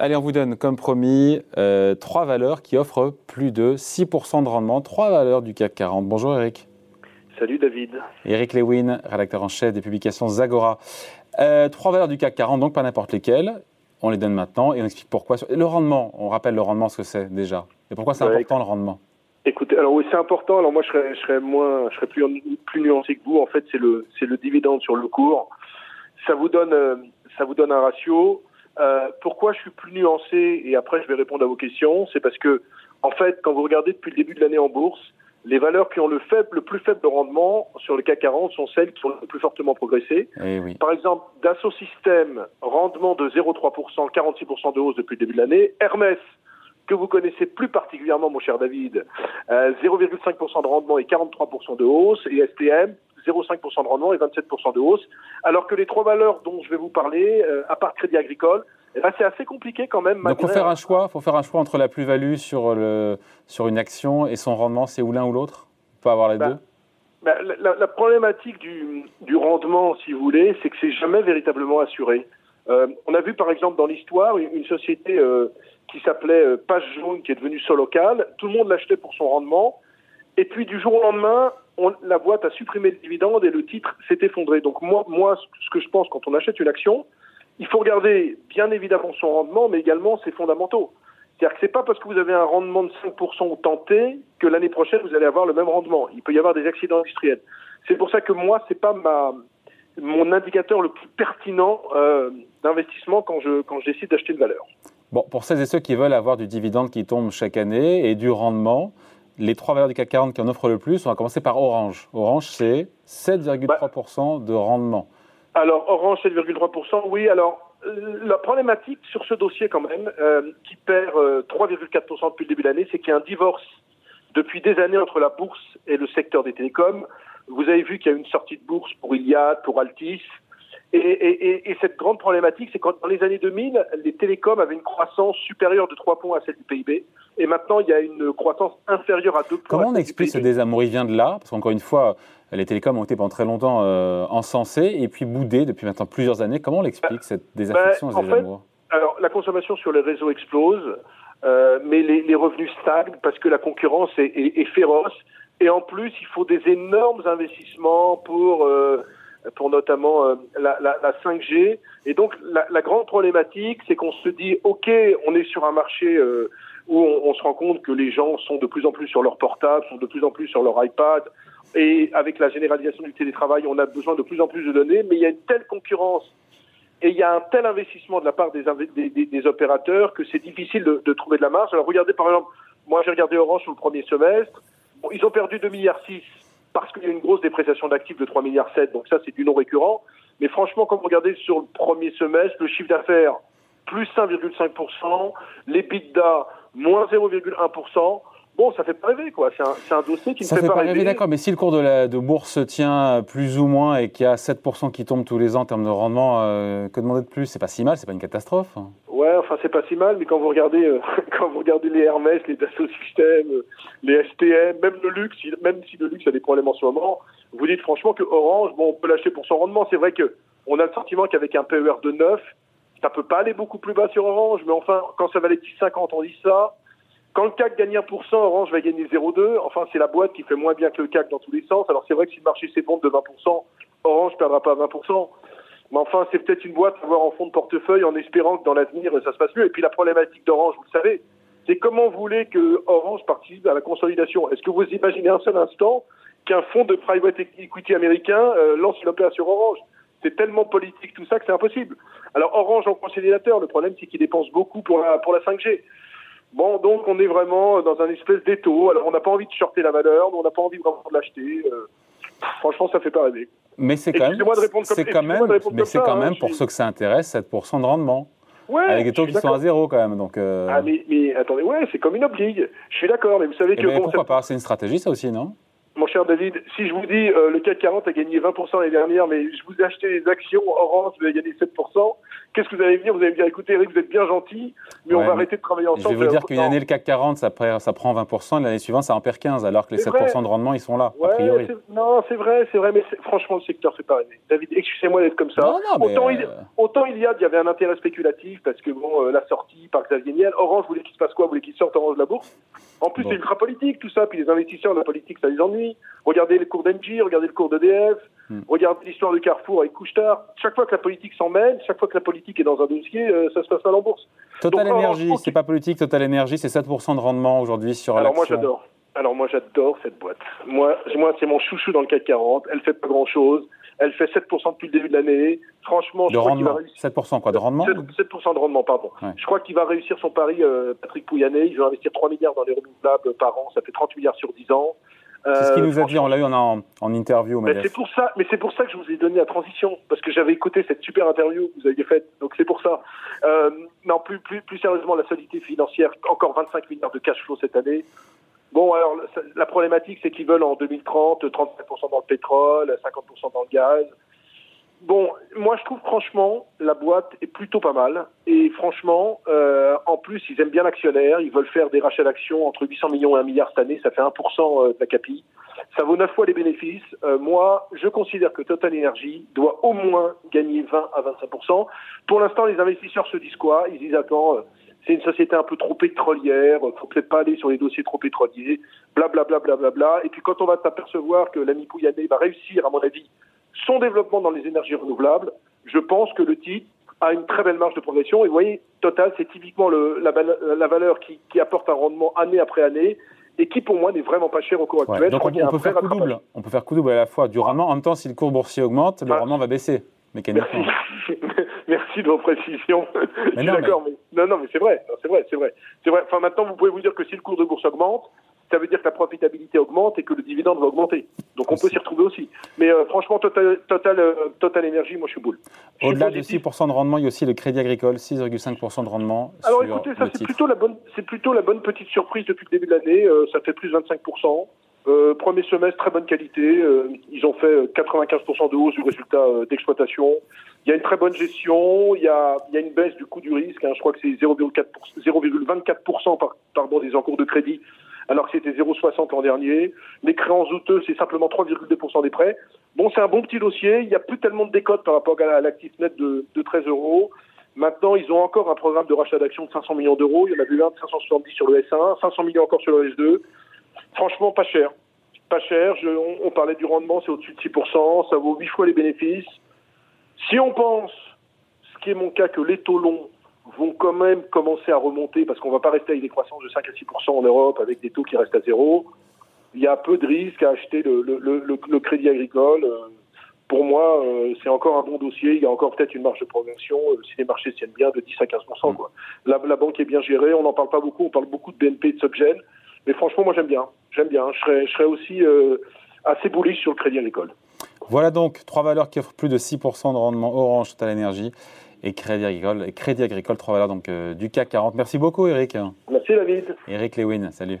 Allez, on vous donne, comme promis, euh, trois valeurs qui offrent plus de 6% de rendement. Trois valeurs du CAC 40. Bonjour Eric. Salut David. Eric Lewin, rédacteur en chef des publications Zagora. Euh, trois valeurs du CAC 40, donc pas n'importe lesquelles. On les donne maintenant et on explique pourquoi. Le rendement, on rappelle le rendement, ce que c'est déjà. Et pourquoi c'est important le rendement? Écoutez, alors oui, c'est important. Alors moi, je serais, je serais moins, je serais plus, plus nuancé que vous. En fait, c'est le, c'est le dividende sur le cours. Ça vous donne, euh, ça vous donne un ratio. Euh, pourquoi je suis plus nuancé et après je vais répondre à vos questions, c'est parce que en fait, quand vous regardez depuis le début de l'année en bourse, les valeurs qui ont le, faible, le plus faible rendement sur le CAC 40 sont celles qui ont le plus fortement progressé. Eh oui. Par exemple, Dassault Systèmes, rendement de 0,3%, 46% de hausse depuis le début de l'année. Hermès, que vous connaissez plus particulièrement, mon cher David, euh, 0,5% de rendement et 43% de hausse. Et STM, 0,5% de rendement et 27% de hausse. Alors que les trois valeurs dont je vais vous parler, euh, à part Crédit Agricole, eh ben, c'est assez compliqué quand même. Donc, il faut faire un choix. Faut faire un choix entre la plus-value sur le sur une action et son rendement. C'est ou l'un ou l'autre? Pas avoir les bah, deux? Bah, la, la, problématique du, du rendement, si vous voulez, c'est que c'est jamais véritablement assuré. Euh, on a vu par exemple dans l'histoire une, une, société euh, qui s'appelait euh, Page Jaune, qui est devenue Solocal. Tout le monde l'achetait pour son rendement. Et puis du jour au lendemain, la boîte a supprimé le dividende et le titre s'est effondré. Donc moi, moi, ce que je pense quand on achète une action, il faut regarder bien évidemment son rendement, mais également ses fondamentaux. C'est-à-dire que c'est pas parce que vous avez un rendement de 5% au tenté que l'année prochaine vous allez avoir le même rendement. Il peut y avoir des accidents industriels. C'est pour ça que moi, c'est pas ma mon indicateur le plus pertinent euh, d'investissement quand je quand je décide d'acheter une valeur. Bon, pour celles et ceux qui veulent avoir du dividende qui tombe chaque année et du rendement, les trois valeurs du CAC 40 qui en offrent le plus, on va commencer par Orange. Orange, c'est 7,3% de rendement. Alors, Orange, 7,3%, oui. Alors, la problématique sur ce dossier, quand même, euh, qui perd euh, 3,4% depuis le début de l'année, c'est qu'il y a un divorce depuis des années entre la bourse et le secteur des télécoms. Vous avez vu qu'il y a une sortie de bourse pour Iliad, pour Altis. Et, et, et cette grande problématique, c'est quand dans les années 2000, les télécoms avaient une croissance supérieure de 3 points à celle du PIB. Et maintenant, il y a une croissance inférieure à 2 points. Comment on explique ce désamour? Il vient de là Parce qu'encore une fois, les télécoms ont été pendant très longtemps euh, encensés et puis boudés depuis maintenant plusieurs années. Comment on l'explique, cette désaffection, ben, ce désamour fait, Alors, la consommation sur les réseaux explose, euh, mais les, les, revenus stagnent parce que la concurrence est, est, est, féroce. Et en plus, il faut des énormes investissements pour... Euh, pour notamment euh, la, la, la, 5G. Et donc la, grande problématique, c'est qu'on se dit, ok, on est sur un marché euh, où on, se rend compte que les gens sont de plus en plus sur leur portable, sont de plus en plus sur leur iPad, et avec la généralisation du télétravail, on a besoin de plus en plus de données, mais il y a une telle concurrence et il y a un tel investissement de la part des, opérateurs que c'est difficile de, trouver de la marge. Alors regardez par exemple, moi j'ai regardé Orange sur le premier semestre, ils ont perdu 2 milliards 6 parce qu'il y a une grosse dépréciation d'actifs de 3 milliards 7, donc ça c'est du non récurrent. Mais franchement, quand vous regardez sur le premier semestre, le chiffre d'affaires plus 1,5%, les l'EBITDA moins 0,1%, bon, ça fait pas rêver, quoi. C'est un, un, dossier qui ne fait, fait, pas rêver. rêver. D'accord, mais si le cours de, la, de bourse tient plus ou moins et qu'il y a 7% qui tombent tous les ans en termes de rendement, euh, que demander de plus? C'est pas si mal, c'est pas une catastrophe. Enfin, c'est pas si mal, mais quand vous regardez, euh, quand vous regardez les Hermès, les Dassault Systèmes, les STM, même le luxe, même si le luxe a des problèmes en ce moment, vous dites franchement que Orange, bon, on peut l'acheter pour son rendement. C'est vrai que on a le sentiment qu'avec un PER de 9, ça peut pas aller beaucoup plus bas sur Orange, mais enfin, quand ça valait 10,50, on dit ça. Quand le CAC gagne 1%, Orange va gagner 0,2. Enfin, c'est la boîte qui fait moins bien que le CAC dans tous les sens. Alors, c'est vrai que si le marché s'effondre de 20%, Orange perdra pas 20%. Mais enfin, c'est peut-être une boîte à avoir en fond de portefeuille en espérant que dans l'avenir, ça se passe mieux. Et puis, la problématique d'Orange, vous le savez, c'est comment vous voulez que Orange participe à la consolidation. Est-ce que vous imaginez un seul instant qu'un fonds de private equity américain euh, lance une opération Orange? C'est tellement politique tout ça que c'est impossible. Alors Orange en consolidateur, le problème c'est qu'il dépense beaucoup pour la, pour la 5G. Bon, donc on est vraiment dans un espèce d'étau. Alors on n'a pas envie de shorter la valeur, on n'a pas envie vraiment de l'acheter. Euh, franchement, ça fait pas rêver. Mais c'est quand même, c'est quand même, mais c'est quand même hein, pour ceux que ça intéresse 7% de rendement. Ouais, avec des taux qui sont à zéro quand même. Donc euh... Ah mais, mais attendez, ouais, c'est comme une oblige. Je suis d'accord, mais vous savez Eh que ben, bon, pourquoi pas C'est une stratégie ça aussi, non? Mon cher David, si je vous dis euh, le CAC 40 a gagné 20% l'année dernière, mais je vous ai acheté des actions Orange, vous avez gagné 7%, qu'est-ce que vous allez me dire? Vous allez me dire, écoutez Eric, vous êtes bien gentil, mais on va arrêter de travailler ensemble. Je vais vous dire qu'une année, le CAC 40, ça, ça prend 20%, l'année suivante, ça en perd 15, alors que les 7% de rendement, ils sont là, a priori. Non, c'est vrai, c'est vrai, mais franchement, le secteur fait pas rêver. David, excusez-moi d'être comme ça. Non, non, mais autant, il, euh, autant il y a, il y avait un intérêt spéculatif, parce que bon, euh, la sortie par Xavier Niel, Orange voulait qu'il se passe quoi? Voulait qu'il sorte Orange de la bourse? En plus, c'est ultra politique, tout ça, puis les investisseurs, la politique, ça les ennuie. Regardez cours d'Engie, regardez le cours d'EDF, hmm. regardez l'histoire de Carrefour avec Couchetard. Chaque fois que la politique s'en mêle, chaque fois que la politique est dans un dossier, euh, ça se passe mal en bourse. Total Energy, c'est pas politique, Total Energy, c'est 7% de rendement aujourd'hui sur Alors moi j'adore. Alors moi j'adore cette boîte. Moi, moi c'est mon chouchou dans le CAC 40. Elle fait pas grand chose. Elle fait 7% depuis le début de l'année. Franchement, je de crois qu'il va réussir. 7% quoi De rendement 7%, de rendement, pardon. Je crois qu'il va réussir son pari, euh, Patrick Pouyanné. Il veut investir 3 milliards dans les renouvelables par an. Ça fait 30 milliards sur 10 ans. C'est ce qu'il nous a dit, on l'a eu en, en interview. Mais c'est pour ça, mais c'est pour ça que je vous ai donné la transition, parce que j'avais écouté cette super interview que vous aviez faite, donc c'est pour ça. Euh, non, plus, plus, plus sérieusement, la solidité financière, encore 25 milliards de cash flow cette année. Bon, alors la problématique, c'est qu'ils veulent en 2030 35% dans le pétrole, 50% dans le gaz. Bon, moi je trouve franchement la boîte est plutôt pas mal. Et franchement, euh, en plus ils aiment bien l'actionnaire, ils veulent faire des rachats d'actions entre 800 millions et 1 milliard cette année, ça fait 1% euh, de la capi, ça vaut 9 fois les bénéfices. Euh, moi, je considère que Total Energy doit au moins gagner 20 à 25%. Pour l'instant, les investisseurs se disent quoi? Ils disent attends, c'est une société un peu trop pétrolière, faut peut-être pas aller sur les dossiers trop pétroliers, blablabla, bla, bla, bla, bla. Et puis quand on va s'apercevoir que l'ami Pouyanné va réussir, à mon avis, son développement dans les énergies renouvelables, je pense que le titre a une très belle marge de progression. Et vous voyez, Total, c'est typiquement le, la, la, valeur qui, qui, apporte un rendement année après année et qui, pour moi, n'est vraiment pas cher au cours actuel. donc on, peut faire coup double. On peut faire coup double à la fois du rendement. En même temps, si le cours boursier augmente, le rendement va baisser mécaniquement. Merci, Merci de vos précisions. je suis d'accord, mais... non, non, mais c'est vrai, c'est vrai, c'est vrai, c'est vrai. Enfin, maintenant, vous pouvez vous dire que si le cours de bourse augmente, ça veut dire que la profitabilité augmente et que le dividende va augmenter. Donc on peut s'y retrouver aussi. Mais euh, franchement, Total, Total, euh, Total Énergie, moi je suis boule. Au-delà de 6% de rendement, il y a aussi le crédit agricole, 6,5% de rendement. Alors écoutez, ça c'est plutôt, la bonne, plutôt la bonne petite surprise depuis le début de l'année. Euh, ça fait plus de 25%. premier semestre, très bonne qualité. ils ont fait 95% de hausse du résultat d'exploitation. Il y a une très bonne gestion. Il y a, il y a une baisse du coût du risque. Hein. je crois que c'est 0,24% par, pardon, des encours de crédit alors que c'était 0,60 l'an dernier. Les créances douteuses, c'est simplement 3,2% des prêts. Bon, c'est un bon petit dossier. Il n'y a plus tellement de décote par rapport à l'actif net de, 13 euros. Maintenant, ils ont encore un programme de rachat d'actions de 500 millions d'euros. Il y en a eu un de 570 sur le S1, 500 millions encore sur le S2. Franchement, pas cher. Pas cher. on, parlait du rendement, c'est au-dessus de 6%. Ça vaut 8 fois les bénéfices. Si on pense, ce qui est mon cas, que les taux longs vont quand même commencer à remonter parce qu'on ne va pas rester avec des croissances de 5 à 6 en Europe avec des taux qui restent à zéro. Il y a peu de risques à acheter le, crédit agricole. Pour moi, euh, c'est encore un bon dossier. Il y a encore peut-être une marge de progression euh, si les marchés tiennent bien de 10 à 15 quoi. La, banque est bien gérée. On n'en parle pas beaucoup. On parle beaucoup de BNP et de Subgen. Mais franchement, moi, j'aime bien. J'aime bien. Je serais, aussi euh, assez bullish sur le crédit agricole. Voilà donc trois valeurs qui offrent plus de 6% de rendement Orange Total Énergie et Crédit Agricole. Et Crédit Agricole, trois valeurs donc, euh, du CAC 40. Merci beaucoup, Eric. Merci, David. Eric Lewin, salut.